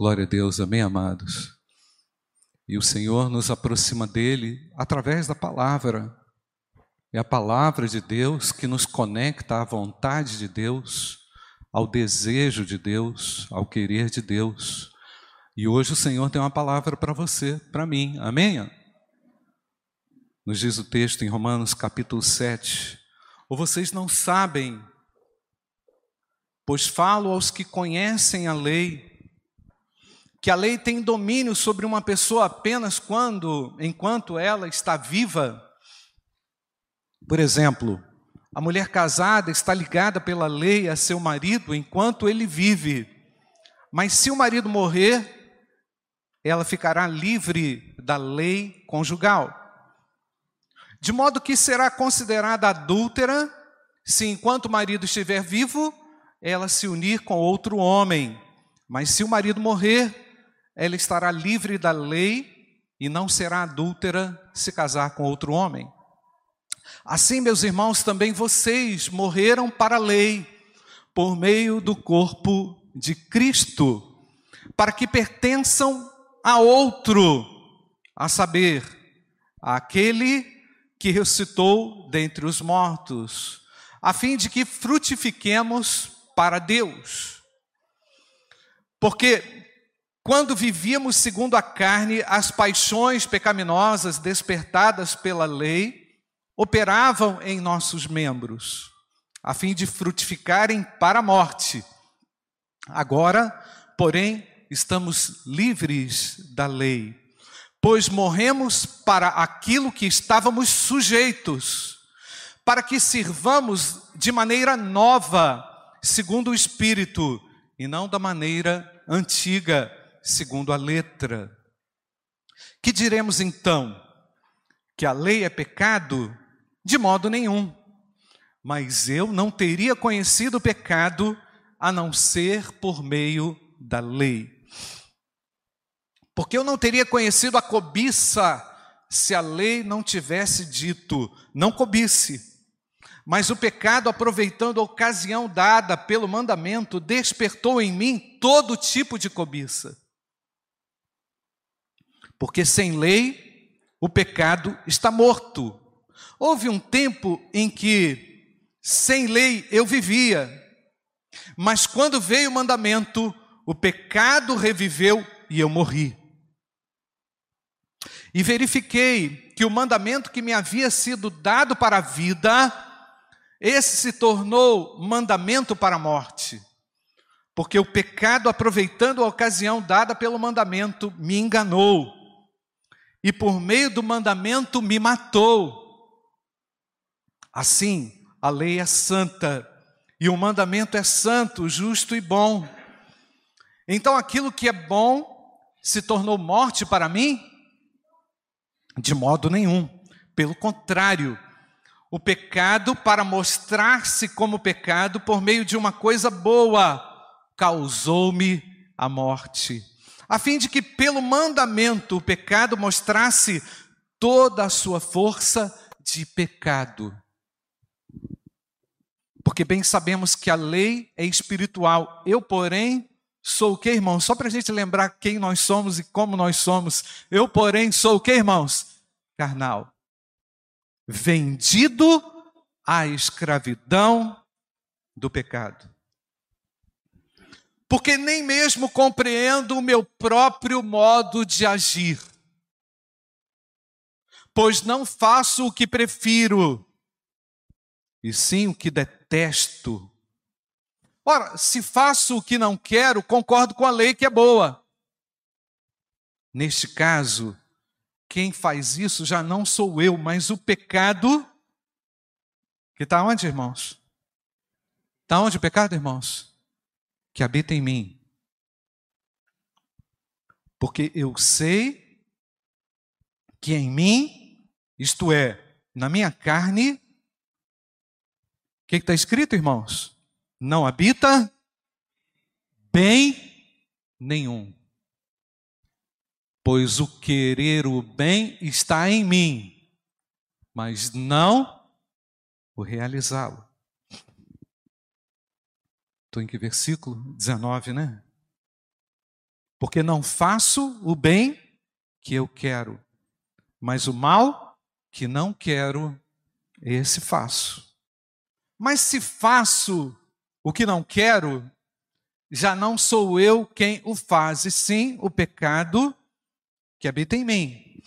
Glória a Deus, amém, amados. E o Senhor nos aproxima dele através da palavra. É a palavra de Deus que nos conecta à vontade de Deus, ao desejo de Deus, ao querer de Deus. E hoje o Senhor tem uma palavra para você, para mim. Amém? Nos diz o texto em Romanos capítulo 7. Ou vocês não sabem, pois falo aos que conhecem a lei, que a lei tem domínio sobre uma pessoa apenas quando, enquanto ela está viva. Por exemplo, a mulher casada está ligada pela lei a seu marido enquanto ele vive. Mas se o marido morrer, ela ficará livre da lei conjugal. De modo que será considerada adúltera se enquanto o marido estiver vivo, ela se unir com outro homem. Mas se o marido morrer, ela estará livre da lei e não será adúltera se casar com outro homem. Assim, meus irmãos, também vocês morreram para a lei por meio do corpo de Cristo, para que pertençam a outro, a saber, aquele que ressuscitou dentre os mortos, a fim de que frutifiquemos para Deus. Porque quando vivíamos segundo a carne, as paixões pecaminosas despertadas pela lei operavam em nossos membros, a fim de frutificarem para a morte. Agora, porém, estamos livres da lei, pois morremos para aquilo que estávamos sujeitos, para que sirvamos de maneira nova, segundo o Espírito, e não da maneira antiga segundo a letra. Que diremos então? Que a lei é pecado? De modo nenhum. Mas eu não teria conhecido o pecado a não ser por meio da lei. Porque eu não teria conhecido a cobiça se a lei não tivesse dito: não cobice. Mas o pecado, aproveitando a ocasião dada pelo mandamento, despertou em mim todo tipo de cobiça. Porque sem lei, o pecado está morto. Houve um tempo em que, sem lei, eu vivia, mas quando veio o mandamento, o pecado reviveu e eu morri. E verifiquei que o mandamento que me havia sido dado para a vida, esse se tornou mandamento para a morte. Porque o pecado, aproveitando a ocasião dada pelo mandamento, me enganou e por meio do mandamento me matou. Assim, a lei é santa e o mandamento é santo, justo e bom. Então, aquilo que é bom se tornou morte para mim? De modo nenhum. Pelo contrário, o pecado, para mostrar-se como pecado por meio de uma coisa boa, causou-me a morte a fim de que pelo mandamento o pecado mostrasse toda a sua força de pecado. Porque bem sabemos que a lei é espiritual. Eu, porém, sou o que, irmãos? Só para a gente lembrar quem nós somos e como nós somos. Eu, porém, sou o que, irmãos? Carnal. Vendido à escravidão do pecado porque nem mesmo compreendo o meu próprio modo de agir. Pois não faço o que prefiro, e sim o que detesto. Ora, se faço o que não quero, concordo com a lei que é boa. Neste caso, quem faz isso já não sou eu, mas o pecado. Que está onde, irmãos? Está onde o pecado, irmãos? Que habita em mim. Porque eu sei que em mim, isto é, na minha carne, o que está escrito, irmãos? Não habita bem nenhum. Pois o querer o bem está em mim, mas não o realizá-lo. Estou em que versículo? 19, né? Porque não faço o bem que eu quero, mas o mal que não quero, esse faço. Mas se faço o que não quero, já não sou eu quem o faz, e sim o pecado que habita em mim.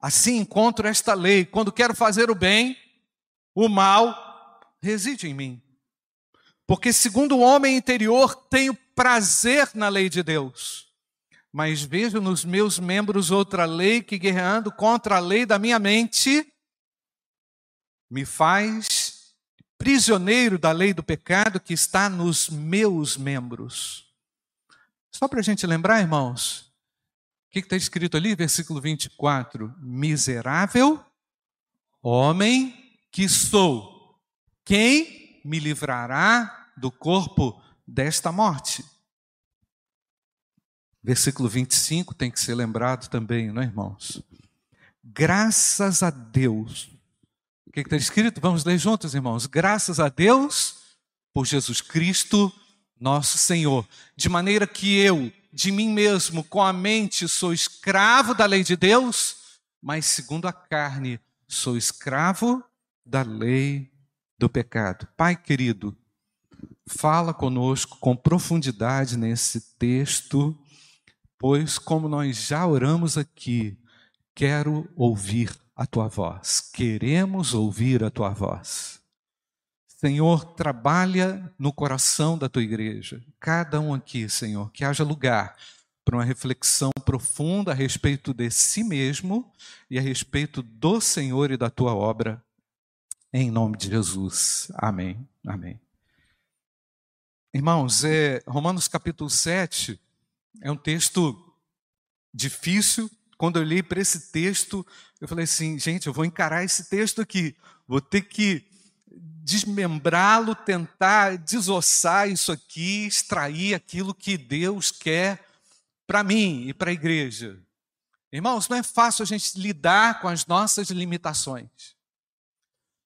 Assim encontro esta lei: quando quero fazer o bem, o mal reside em mim. Porque, segundo o homem interior, tenho prazer na lei de Deus, mas vejo nos meus membros outra lei que, guerreando contra a lei da minha mente, me faz prisioneiro da lei do pecado que está nos meus membros. Só para a gente lembrar, irmãos, o que está escrito ali, versículo 24? Miserável homem que sou, quem me livrará do corpo desta morte? Versículo 25 tem que ser lembrado também, não é, irmãos? Graças a Deus. O que está escrito? Vamos ler juntos, irmãos. Graças a Deus por Jesus Cristo, nosso Senhor. De maneira que eu, de mim mesmo, com a mente, sou escravo da lei de Deus, mas segundo a carne, sou escravo da lei do pecado. Pai querido, fala conosco com profundidade nesse texto, pois, como nós já oramos aqui, quero ouvir a tua voz, queremos ouvir a tua voz. Senhor, trabalha no coração da tua igreja, cada um aqui, Senhor, que haja lugar para uma reflexão profunda a respeito de si mesmo e a respeito do Senhor e da tua obra, em nome de Jesus. Amém. Amém. Irmãos, é, Romanos capítulo 7 é um texto difícil. Quando eu li para esse texto, eu falei assim, gente, eu vou encarar esse texto aqui, vou ter que desmembrá-lo, tentar desossar isso aqui, extrair aquilo que Deus quer para mim e para a igreja. Irmãos, não é fácil a gente lidar com as nossas limitações.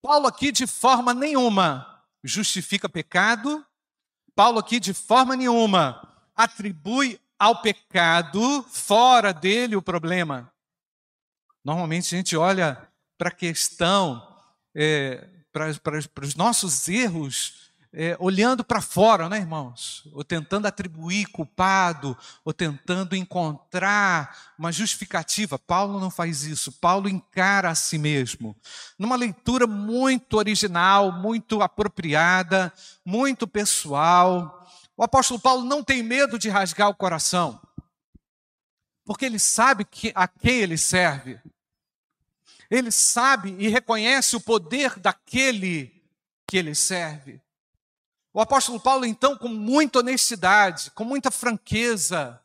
Paulo aqui de forma nenhuma justifica pecado, Paulo aqui de forma nenhuma atribui ao pecado fora dele o problema. Normalmente a gente olha para a questão é, para, para, para os nossos erros é, olhando para fora, né, irmãos? Ou tentando atribuir culpado, ou tentando encontrar uma justificativa. Paulo não faz isso. Paulo encara a si mesmo. Numa leitura muito original, muito apropriada, muito pessoal. O apóstolo Paulo não tem medo de rasgar o coração, porque ele sabe que, a quem ele serve. Ele sabe e reconhece o poder daquele que ele serve. O apóstolo Paulo, então, com muita honestidade, com muita franqueza,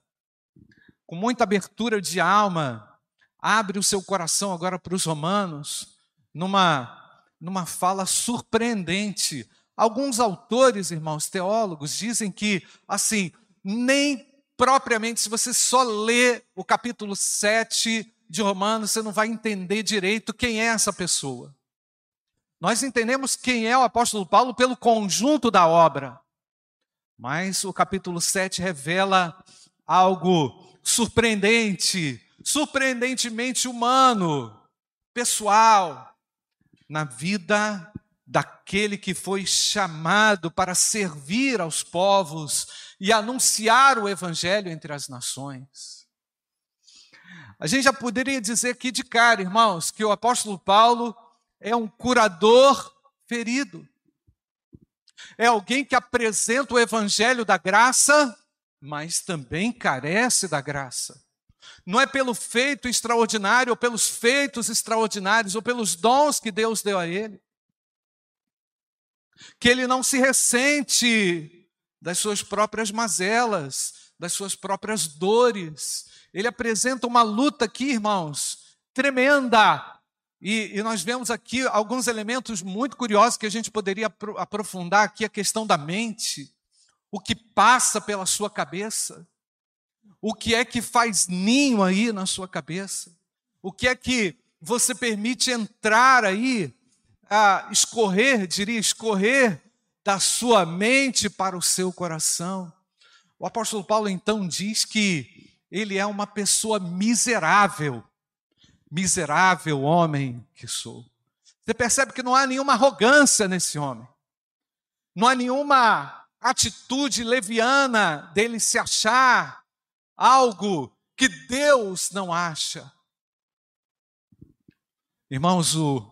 com muita abertura de alma, abre o seu coração agora para os romanos, numa, numa fala surpreendente. Alguns autores, irmãos teólogos, dizem que, assim, nem propriamente, se você só lê o capítulo 7 de Romanos, você não vai entender direito quem é essa pessoa. Nós entendemos quem é o apóstolo Paulo pelo conjunto da obra. Mas o capítulo 7 revela algo surpreendente, surpreendentemente humano, pessoal, na vida daquele que foi chamado para servir aos povos e anunciar o evangelho entre as nações. A gente já poderia dizer aqui de cara, irmãos, que o apóstolo Paulo é um curador ferido. É alguém que apresenta o evangelho da graça, mas também carece da graça. Não é pelo feito extraordinário, ou pelos feitos extraordinários, ou pelos dons que Deus deu a ele, que ele não se ressente das suas próprias mazelas, das suas próprias dores, ele apresenta uma luta aqui, irmãos, tremenda. E, e, nós vemos aqui alguns elementos muito curiosos que a gente poderia aprofundar aqui a questão da mente, o que passa pela sua cabeça, o que é que faz ninho aí na sua cabeça, o que é que você permite entrar aí, a escorrer, diria, escorrer da sua mente para o seu coração. O apóstolo Paulo então diz que ele é uma pessoa miserável. Miserável homem que sou. Você percebe que não há nenhuma arrogância nesse homem. Não há nenhuma atitude leviana dele se achar algo que Deus não acha. Irmãos, o,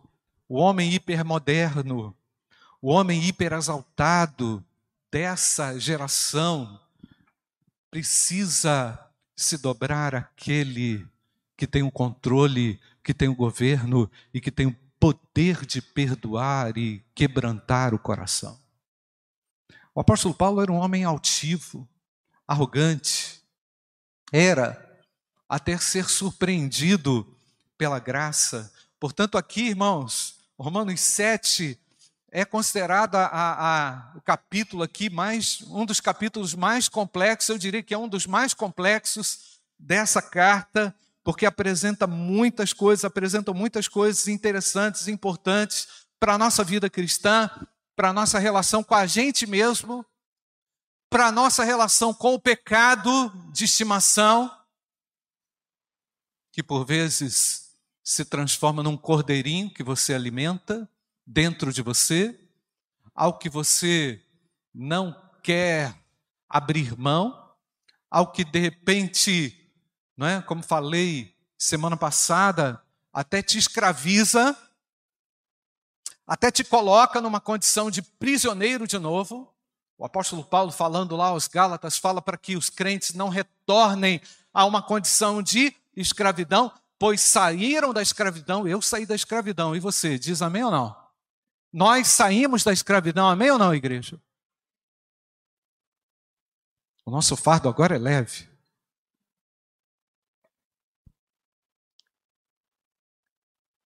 o homem hipermoderno, o homem hiperexaltado dessa geração precisa se dobrar àquele que tem o controle, que tem o governo e que tem o poder de perdoar e quebrantar o coração. O apóstolo Paulo era um homem altivo, arrogante, era até ser surpreendido pela graça. Portanto, aqui, irmãos, Romanos 7 é considerado a, a, o capítulo aqui mais um dos capítulos mais complexos, eu diria que é um dos mais complexos dessa carta, porque apresenta muitas coisas, apresenta muitas coisas interessantes, importantes para a nossa vida cristã, para a nossa relação com a gente mesmo, para a nossa relação com o pecado de estimação, que por vezes se transforma num cordeirinho que você alimenta, dentro de você, ao que você não quer abrir mão, ao que de repente, não é, como falei semana passada, até te escraviza, até te coloca numa condição de prisioneiro de novo. O apóstolo Paulo, falando lá aos Gálatas, fala para que os crentes não retornem a uma condição de escravidão, pois saíram da escravidão, eu saí da escravidão, e você, diz amém ou não? Nós saímos da escravidão, amém ou não, igreja? O nosso fardo agora é leve.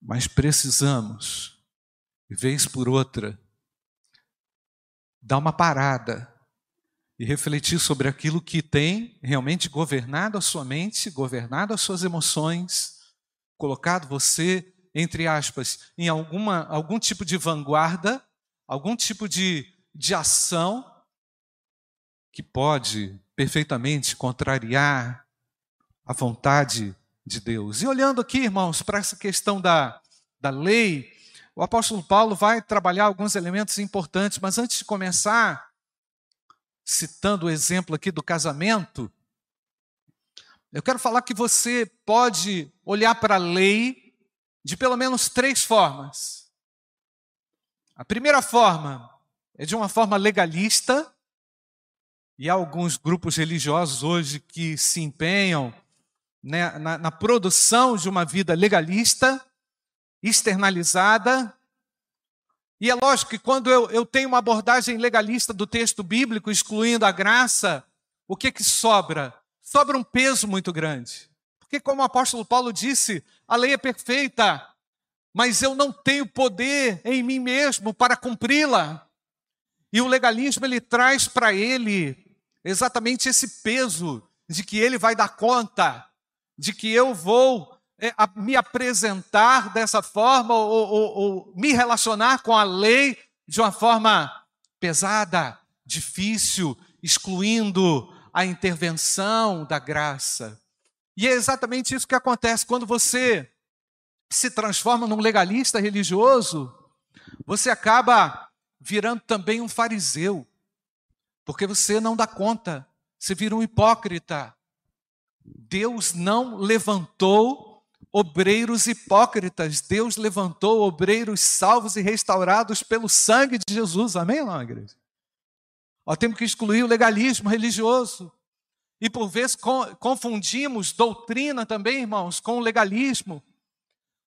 Mas precisamos, vez por outra, dar uma parada e refletir sobre aquilo que tem realmente governado a sua mente, governado as suas emoções, colocado você entre aspas, em alguma, algum tipo de vanguarda, algum tipo de, de ação que pode perfeitamente contrariar a vontade de Deus. E olhando aqui, irmãos, para essa questão da, da lei, o apóstolo Paulo vai trabalhar alguns elementos importantes, mas antes de começar, citando o exemplo aqui do casamento, eu quero falar que você pode olhar para a lei de pelo menos três formas. A primeira forma é de uma forma legalista, e há alguns grupos religiosos hoje que se empenham né, na, na produção de uma vida legalista, externalizada. E é lógico que quando eu, eu tenho uma abordagem legalista do texto bíblico, excluindo a graça, o que, que sobra? Sobra um peso muito grande. Porque, como o apóstolo Paulo disse, a lei é perfeita, mas eu não tenho poder em mim mesmo para cumpri-la. E o legalismo ele traz para ele exatamente esse peso de que ele vai dar conta, de que eu vou é, me apresentar dessa forma ou, ou, ou me relacionar com a lei de uma forma pesada, difícil, excluindo a intervenção da graça. E é exatamente isso que acontece quando você se transforma num legalista religioso, você acaba virando também um fariseu, porque você não dá conta, você vira um hipócrita. Deus não levantou obreiros hipócritas, Deus levantou obreiros salvos e restaurados pelo sangue de Jesus. Amém, não, igreja? Temos que excluir o legalismo religioso. E por vezes confundimos doutrina também, irmãos, com legalismo.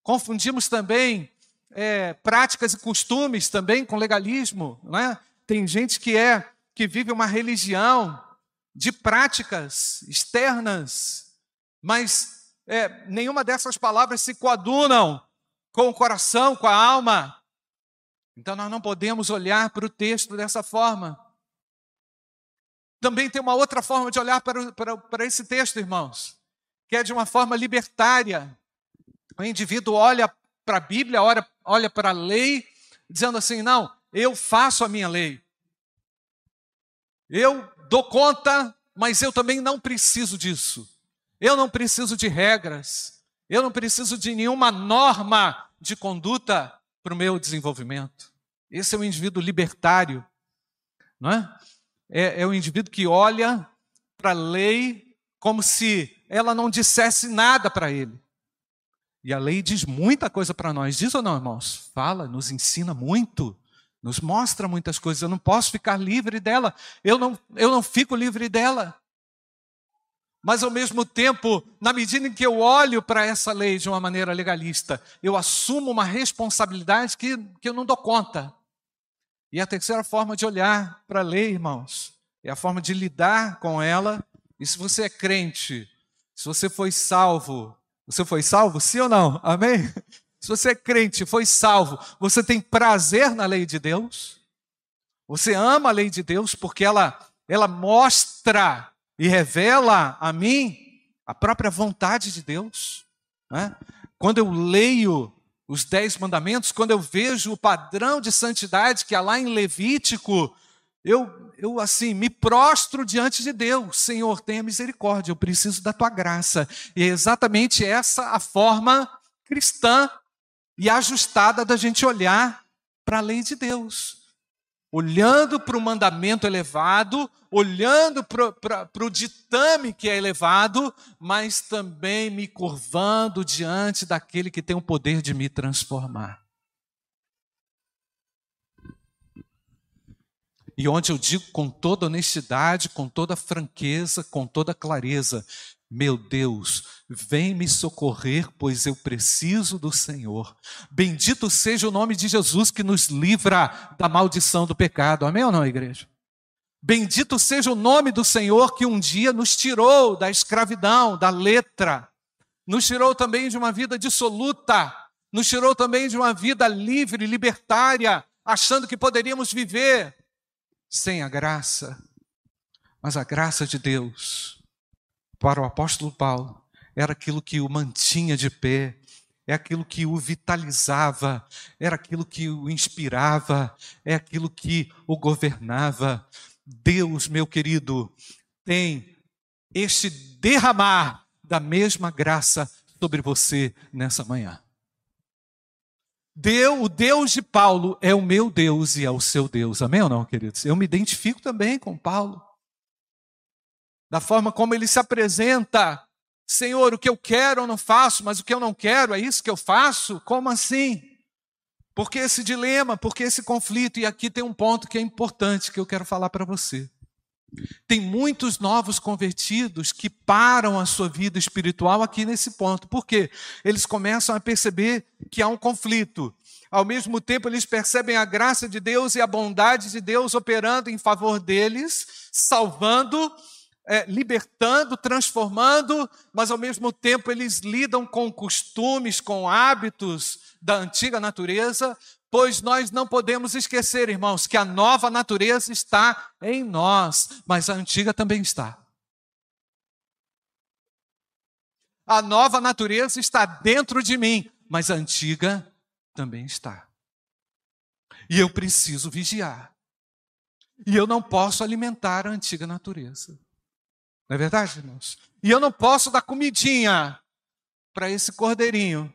Confundimos também é, práticas e costumes também com legalismo. Né? Tem gente que é que vive uma religião de práticas externas, mas é, nenhuma dessas palavras se coadunam com o coração, com a alma. Então nós não podemos olhar para o texto dessa forma. Também tem uma outra forma de olhar para, para, para esse texto, irmãos, que é de uma forma libertária. O indivíduo olha para a Bíblia, olha, olha para a lei, dizendo assim: não, eu faço a minha lei. Eu dou conta mas eu também não preciso disso. Eu não preciso de regras. Eu não preciso de nenhuma norma de conduta para o meu desenvolvimento. Esse é o indivíduo libertário, não é? É, é o indivíduo que olha para a lei como se ela não dissesse nada para ele. E a lei diz muita coisa para nós. Diz ou não, irmãos? Fala, nos ensina muito, nos mostra muitas coisas. Eu não posso ficar livre dela. Eu não, eu não fico livre dela. Mas ao mesmo tempo, na medida em que eu olho para essa lei de uma maneira legalista, eu assumo uma responsabilidade que, que eu não dou conta. E a terceira forma de olhar para a lei, irmãos, é a forma de lidar com ela. E se você é crente, se você foi salvo, você foi salvo, sim ou não? Amém? Se você é crente, foi salvo, você tem prazer na lei de Deus? Você ama a lei de Deus porque ela, ela mostra e revela a mim a própria vontade de Deus. Né? Quando eu leio os dez mandamentos, quando eu vejo o padrão de santidade que há lá em Levítico, eu, eu assim me prostro diante de Deus. Senhor, tenha misericórdia, eu preciso da tua graça. E é exatamente essa a forma cristã e ajustada da gente olhar para a lei de Deus olhando para o mandamento elevado, olhando para o ditame que é elevado, mas também me curvando diante daquele que tem o poder de me transformar. E onde eu digo com toda honestidade, com toda franqueza, com toda clareza: meu Deus, vem me socorrer, pois eu preciso do Senhor. Bendito seja o nome de Jesus que nos livra da maldição do pecado. Amém ou não, igreja? Bendito seja o nome do Senhor que um dia nos tirou da escravidão, da letra, nos tirou também de uma vida dissoluta, nos tirou também de uma vida livre, libertária, achando que poderíamos viver sem a graça. Mas a graça de Deus para o apóstolo Paulo, era aquilo que o mantinha de pé, é aquilo que o vitalizava, era aquilo que o inspirava, é aquilo que o governava. Deus, meu querido, tem este derramar da mesma graça sobre você nessa manhã. Deus, o Deus de Paulo é o meu Deus e é o seu Deus. Amém ou não, queridos? Eu me identifico também com Paulo da forma como ele se apresenta. Senhor, o que eu quero eu não faço, mas o que eu não quero é isso que eu faço? Como assim? Por que esse dilema? Por que esse conflito? E aqui tem um ponto que é importante que eu quero falar para você. Tem muitos novos convertidos que param a sua vida espiritual aqui nesse ponto. Por quê? Eles começam a perceber que há um conflito. Ao mesmo tempo, eles percebem a graça de Deus e a bondade de Deus operando em favor deles, salvando é, libertando, transformando, mas ao mesmo tempo eles lidam com costumes, com hábitos da antiga natureza, pois nós não podemos esquecer, irmãos, que a nova natureza está em nós, mas a antiga também está. A nova natureza está dentro de mim, mas a antiga também está. E eu preciso vigiar. E eu não posso alimentar a antiga natureza. Não é verdade, irmãos? E eu não posso dar comidinha para esse cordeirinho.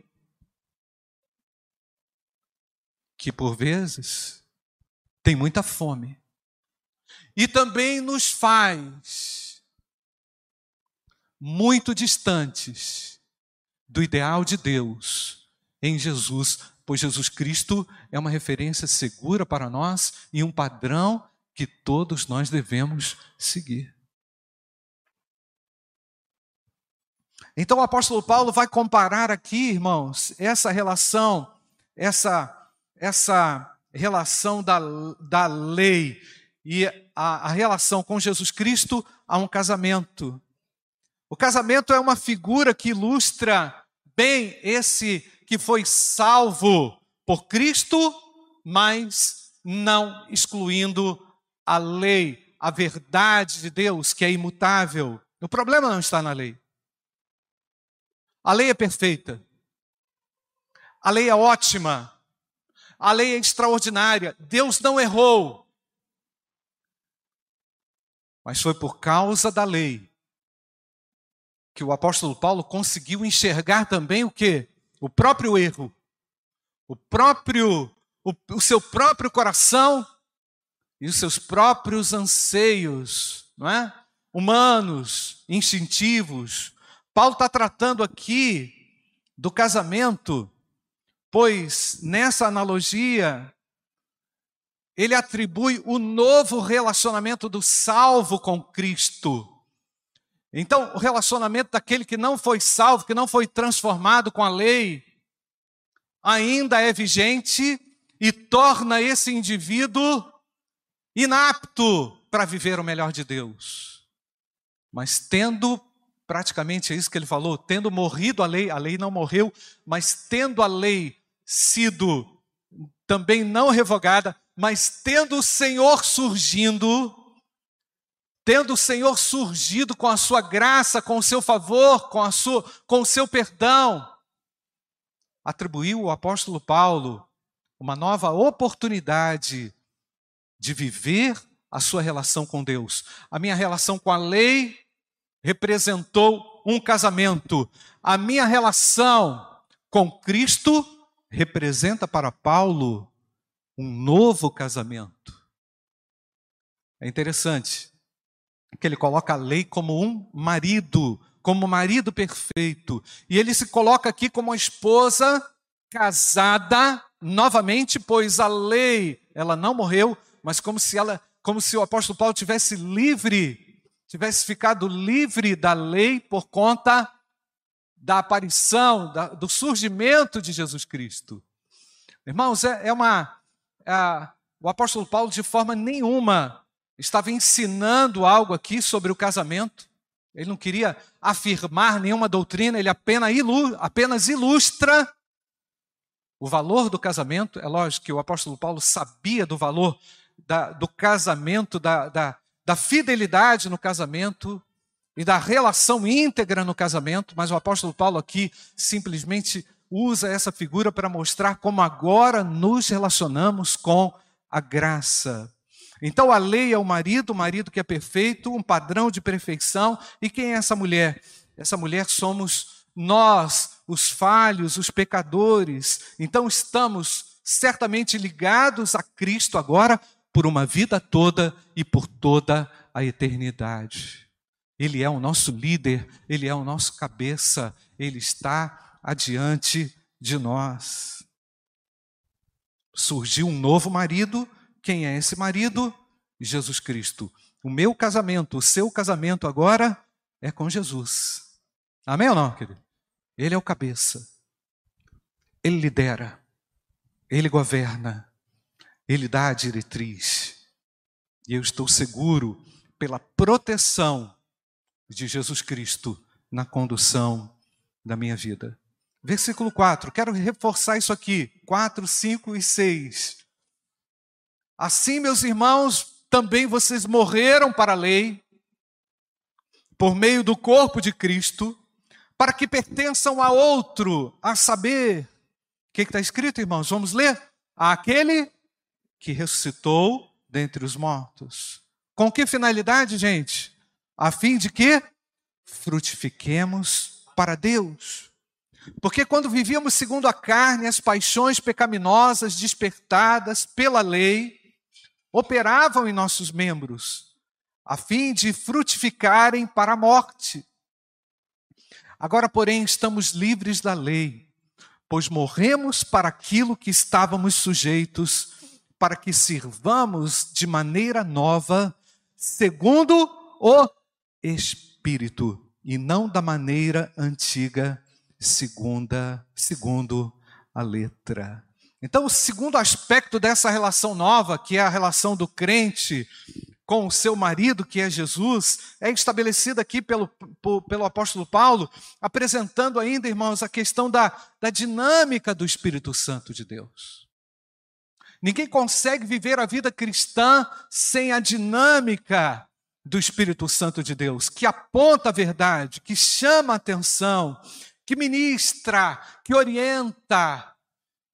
Que por vezes tem muita fome. E também nos faz muito distantes do ideal de Deus em Jesus, pois Jesus Cristo é uma referência segura para nós e um padrão que todos nós devemos seguir. Então o apóstolo Paulo vai comparar aqui, irmãos, essa relação, essa, essa relação da, da lei e a, a relação com Jesus Cristo a um casamento. O casamento é uma figura que ilustra bem esse que foi salvo por Cristo, mas não excluindo a lei, a verdade de Deus, que é imutável. O problema não está na lei. A lei é perfeita. A lei é ótima. A lei é extraordinária. Deus não errou. Mas foi por causa da lei que o apóstolo Paulo conseguiu enxergar também o que? O próprio erro, o próprio, o, o seu próprio coração e os seus próprios anseios, não é? Humanos, instintivos. Paulo está tratando aqui do casamento, pois nessa analogia ele atribui o novo relacionamento do salvo com Cristo. Então, o relacionamento daquele que não foi salvo, que não foi transformado com a lei, ainda é vigente e torna esse indivíduo inapto para viver o melhor de Deus. Mas tendo, praticamente é isso que ele falou, tendo morrido a lei, a lei não morreu, mas tendo a lei sido também não revogada, mas tendo o Senhor surgindo, tendo o Senhor surgido com a sua graça, com o seu favor, com, a sua, com o seu perdão, atribuiu o apóstolo Paulo uma nova oportunidade de viver a sua relação com Deus. A minha relação com a lei representou um casamento. A minha relação com Cristo representa para Paulo um novo casamento. É interessante que ele coloca a lei como um marido, como marido perfeito, e ele se coloca aqui como uma esposa casada novamente, pois a lei, ela não morreu, mas como se ela, como se o apóstolo Paulo tivesse livre, tivesse ficado livre da lei por conta da aparição, da, do surgimento de Jesus Cristo. Irmãos, é, é uma o apóstolo Paulo, de forma nenhuma, estava ensinando algo aqui sobre o casamento. Ele não queria afirmar nenhuma doutrina, ele apenas ilustra o valor do casamento. É lógico que o apóstolo Paulo sabia do valor da, do casamento, da, da, da fidelidade no casamento e da relação íntegra no casamento, mas o apóstolo Paulo aqui simplesmente usa essa figura para mostrar como agora nos relacionamos com a graça. Então a lei é o marido, o marido que é perfeito, um padrão de perfeição. E quem é essa mulher? Essa mulher somos nós, os falhos, os pecadores. Então estamos certamente ligados a Cristo agora por uma vida toda e por toda a eternidade. Ele é o nosso líder, ele é o nosso cabeça, ele está adiante de nós. Surgiu um novo marido. Quem é esse marido? Jesus Cristo. O meu casamento, o seu casamento agora é com Jesus. Amém ou não, querido? Ele é o cabeça. Ele lidera. Ele governa. Ele dá a diretriz. E eu estou seguro pela proteção de Jesus Cristo na condução da minha vida. Versículo 4, quero reforçar isso aqui. 4, 5 e 6. Assim, meus irmãos, também vocês morreram para a lei, por meio do corpo de Cristo, para que pertençam a outro, a saber, o que está escrito, irmãos? Vamos ler? Aquele que ressuscitou dentre os mortos. Com que finalidade, gente? A fim de que frutifiquemos para Deus. Porque quando vivíamos segundo a carne, as paixões pecaminosas despertadas pela lei operavam em nossos membros, a fim de frutificarem para a morte. Agora, porém, estamos livres da lei, pois morremos para aquilo que estávamos sujeitos, para que sirvamos de maneira nova, segundo o Espírito, e não da maneira antiga segunda, segundo a letra. Então, o segundo aspecto dessa relação nova, que é a relação do crente com o seu marido, que é Jesus, é estabelecida aqui pelo, pelo apóstolo Paulo, apresentando ainda, irmãos, a questão da, da dinâmica do Espírito Santo de Deus. Ninguém consegue viver a vida cristã sem a dinâmica do Espírito Santo de Deus, que aponta a verdade, que chama a atenção, que ministra, que orienta,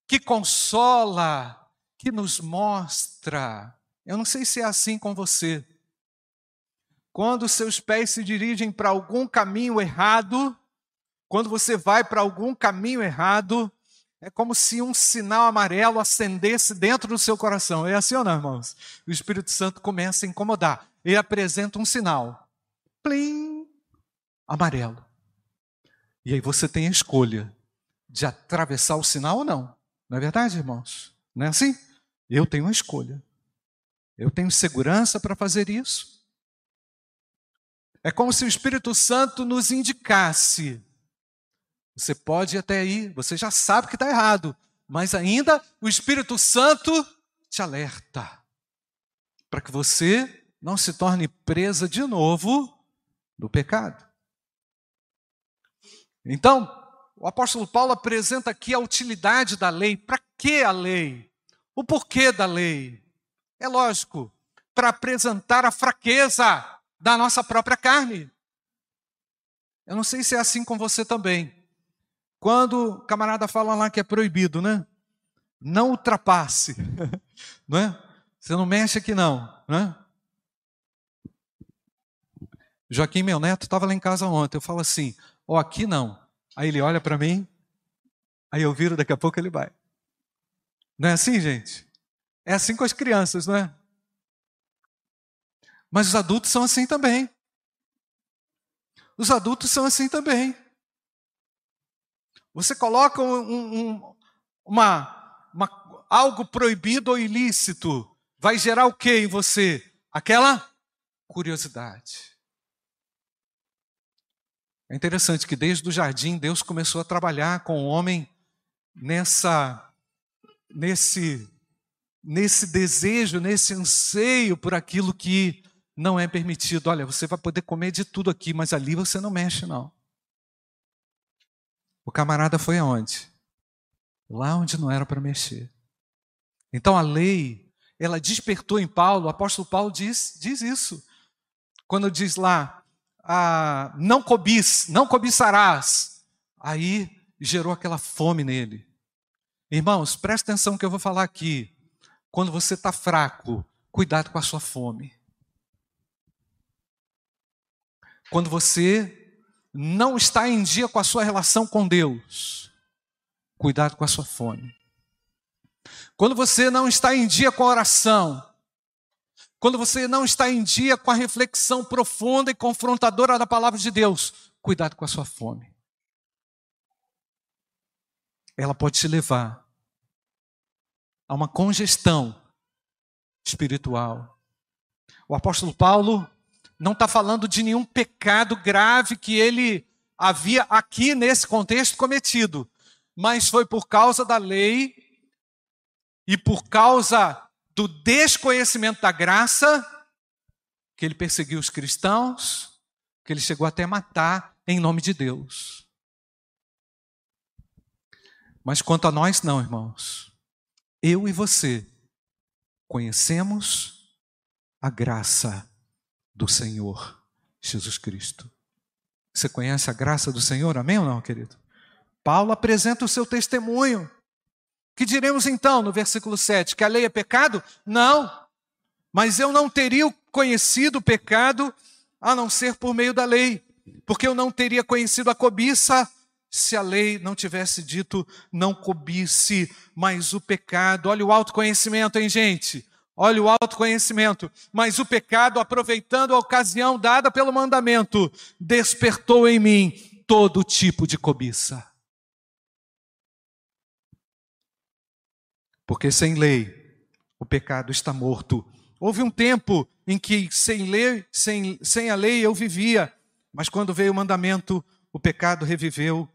que consola, que nos mostra. Eu não sei se é assim com você, quando seus pés se dirigem para algum caminho errado, quando você vai para algum caminho errado, é como se um sinal amarelo acendesse dentro do seu coração. É assim ou não, irmãos? O Espírito Santo começa a incomodar. Ele apresenta um sinal. Plim! Amarelo. E aí você tem a escolha de atravessar o sinal ou não. Não é verdade, irmãos? Não é assim? Eu tenho uma escolha. Eu tenho segurança para fazer isso. É como se o Espírito Santo nos indicasse você pode ir até aí, você já sabe que está errado, mas ainda o Espírito Santo te alerta para que você não se torne presa de novo do pecado. Então, o apóstolo Paulo apresenta aqui a utilidade da lei. Para que a lei? O porquê da lei? É lógico, para apresentar a fraqueza da nossa própria carne. Eu não sei se é assim com você também. Quando o camarada fala lá que é proibido, né? Não ultrapasse, não é? Você não mexe aqui não, né? Joaquim, meu neto, estava lá em casa ontem. Eu falo assim: ó, oh, aqui não. Aí ele olha para mim, aí eu viro, daqui a pouco ele vai. Não é assim, gente? É assim com as crianças, não é? Mas os adultos são assim também. Os adultos são assim também. Você coloca um, um, uma, uma, algo proibido ou ilícito, vai gerar o que em você? Aquela curiosidade. É interessante que desde o jardim Deus começou a trabalhar com o homem nessa nesse nesse desejo, nesse anseio por aquilo que não é permitido. Olha, você vai poder comer de tudo aqui, mas ali você não mexe não. O camarada foi aonde? Lá onde não era para mexer. Então a lei, ela despertou em Paulo, o apóstolo Paulo diz, diz isso. Quando diz lá, ah, não cobis, não cobiçarás. Aí gerou aquela fome nele. Irmãos, presta atenção que eu vou falar aqui. Quando você está fraco, cuidado com a sua fome. Quando você não está em dia com a sua relação com Deus, cuidado com a sua fome. Quando você não está em dia com a oração, quando você não está em dia com a reflexão profunda e confrontadora da palavra de Deus, cuidado com a sua fome. Ela pode te levar a uma congestão espiritual. O apóstolo Paulo não está falando de nenhum pecado grave que ele havia aqui nesse contexto cometido, mas foi por causa da lei e por causa do desconhecimento da graça que ele perseguiu os cristãos, que ele chegou até matar em nome de Deus. Mas quanto a nós, não, irmãos. Eu e você conhecemos a graça do Senhor Jesus Cristo. Você conhece a graça do Senhor, amém ou não, querido? Paulo apresenta o seu testemunho. Que diremos então no versículo 7? Que a lei é pecado? Não. Mas eu não teria conhecido o pecado a não ser por meio da lei, porque eu não teria conhecido a cobiça se a lei não tivesse dito não cobice, mas o pecado. Olha o autoconhecimento, hein, gente? Olha o autoconhecimento. Mas o pecado, aproveitando a ocasião dada pelo mandamento, despertou em mim todo tipo de cobiça. Porque sem lei, o pecado está morto. Houve um tempo em que sem lei, sem, sem a lei eu vivia, mas quando veio o mandamento, o pecado reviveu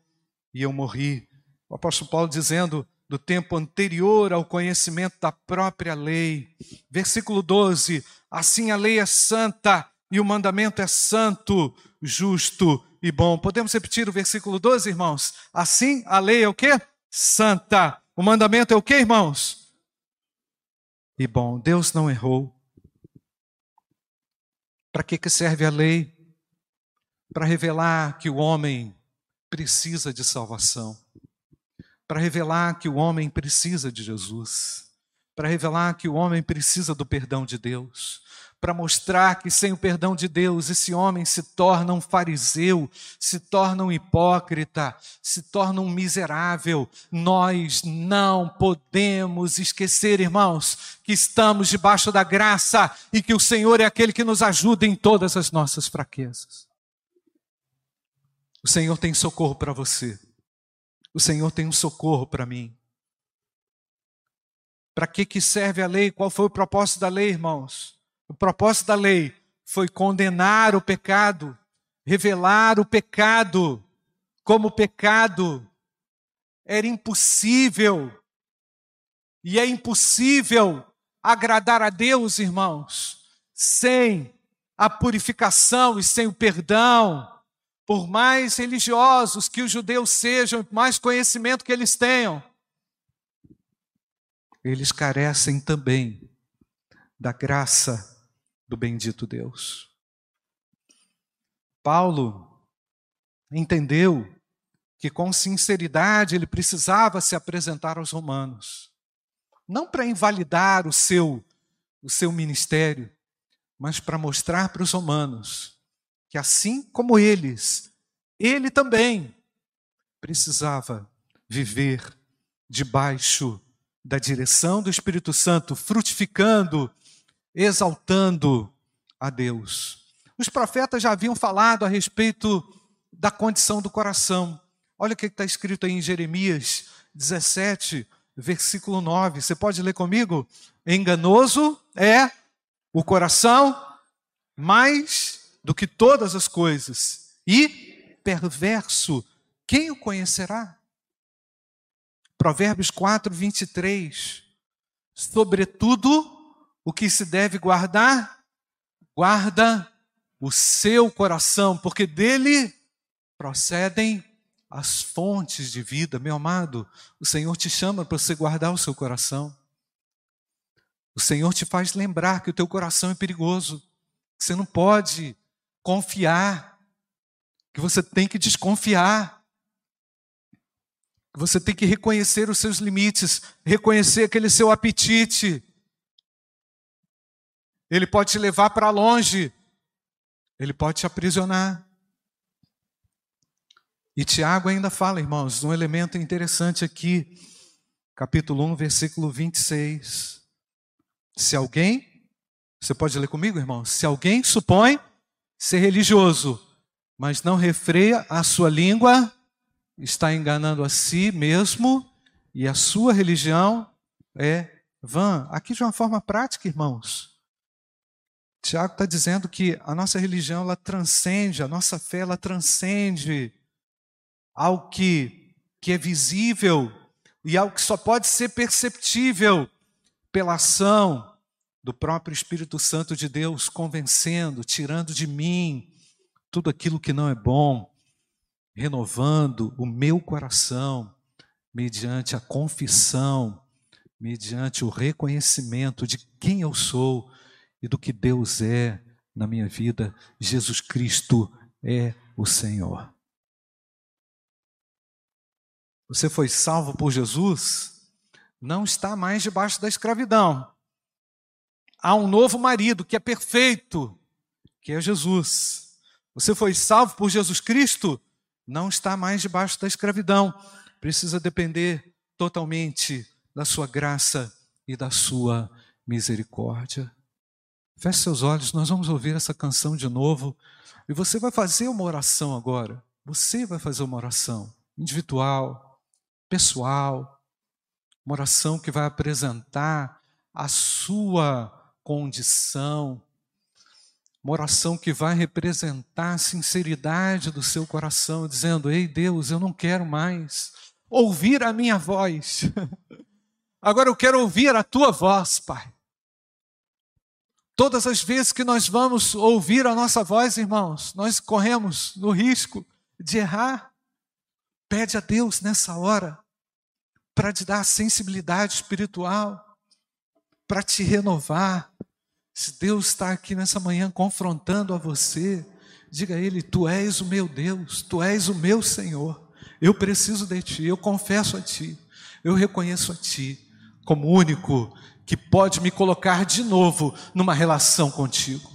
e eu morri. O apóstolo Paulo dizendo: do tempo anterior ao conhecimento da própria lei. Versículo 12: Assim a lei é santa e o mandamento é santo, justo e bom. Podemos repetir o versículo 12, irmãos? Assim a lei é o que? Santa. O mandamento é o que, irmãos? E bom. Deus não errou. Para que, que serve a lei? Para revelar que o homem precisa de salvação para revelar que o homem precisa de Jesus, para revelar que o homem precisa do perdão de Deus, para mostrar que sem o perdão de Deus esse homem se torna um fariseu, se torna um hipócrita, se torna um miserável. Nós não podemos esquecer, irmãos, que estamos debaixo da graça e que o Senhor é aquele que nos ajuda em todas as nossas fraquezas. O Senhor tem socorro para você. O Senhor tem um socorro para mim. Para que, que serve a lei? Qual foi o propósito da lei, irmãos? O propósito da lei foi condenar o pecado, revelar o pecado como pecado. Era impossível. E é impossível agradar a Deus, irmãos, sem a purificação e sem o perdão. Por mais religiosos que os judeus sejam, mais conhecimento que eles tenham, eles carecem também da graça do bendito Deus. Paulo entendeu que com sinceridade ele precisava se apresentar aos romanos, não para invalidar o seu o seu ministério, mas para mostrar para os romanos que assim como eles, ele também precisava viver debaixo da direção do Espírito Santo, frutificando, exaltando a Deus. Os profetas já haviam falado a respeito da condição do coração. Olha o que está escrito aí em Jeremias 17, versículo 9. Você pode ler comigo? Enganoso é o coração mais do que todas as coisas, e perverso, quem o conhecerá? Provérbios 4, 23. Sobretudo, o que se deve guardar? Guarda o seu coração, porque dele procedem as fontes de vida. Meu amado, o Senhor te chama para você guardar o seu coração. O Senhor te faz lembrar que o teu coração é perigoso. Você não pode confiar. Que você tem que desconfiar. Você tem que reconhecer os seus limites, reconhecer aquele seu apetite. Ele pode te levar para longe, ele pode te aprisionar. E Tiago ainda fala, irmãos, um elemento interessante aqui, capítulo 1, versículo 26. Se alguém, você pode ler comigo, irmão? Se alguém supõe ser religioso, mas não refreia a sua língua, está enganando a si mesmo e a sua religião é vã. Aqui de uma forma prática, irmãos. Tiago está dizendo que a nossa religião ela transcende, a nossa fé ela transcende ao que, que é visível e ao que só pode ser perceptível pela ação do próprio Espírito Santo de Deus convencendo, tirando de mim tudo aquilo que não é bom renovando o meu coração mediante a confissão, mediante o reconhecimento de quem eu sou e do que Deus é na minha vida. Jesus Cristo é o Senhor. Você foi salvo por Jesus, não está mais debaixo da escravidão. Há um novo marido que é perfeito, que é Jesus. Você foi salvo por Jesus Cristo, não está mais debaixo da escravidão, precisa depender totalmente da sua graça e da sua misericórdia. Feche seus olhos, nós vamos ouvir essa canção de novo e você vai fazer uma oração agora. Você vai fazer uma oração individual, pessoal, uma oração que vai apresentar a sua condição, uma oração que vai representar a sinceridade do seu coração, dizendo: Ei Deus, eu não quero mais ouvir a minha voz. Agora eu quero ouvir a tua voz, Pai. Todas as vezes que nós vamos ouvir a nossa voz, irmãos, nós corremos no risco de errar. Pede a Deus nessa hora para te dar sensibilidade espiritual, para te renovar, se Deus está aqui nessa manhã confrontando a você, diga a Ele: Tu és o meu Deus, Tu és o meu Senhor. Eu preciso de Ti, eu confesso a Ti, eu reconheço a Ti como único que pode me colocar de novo numa relação contigo.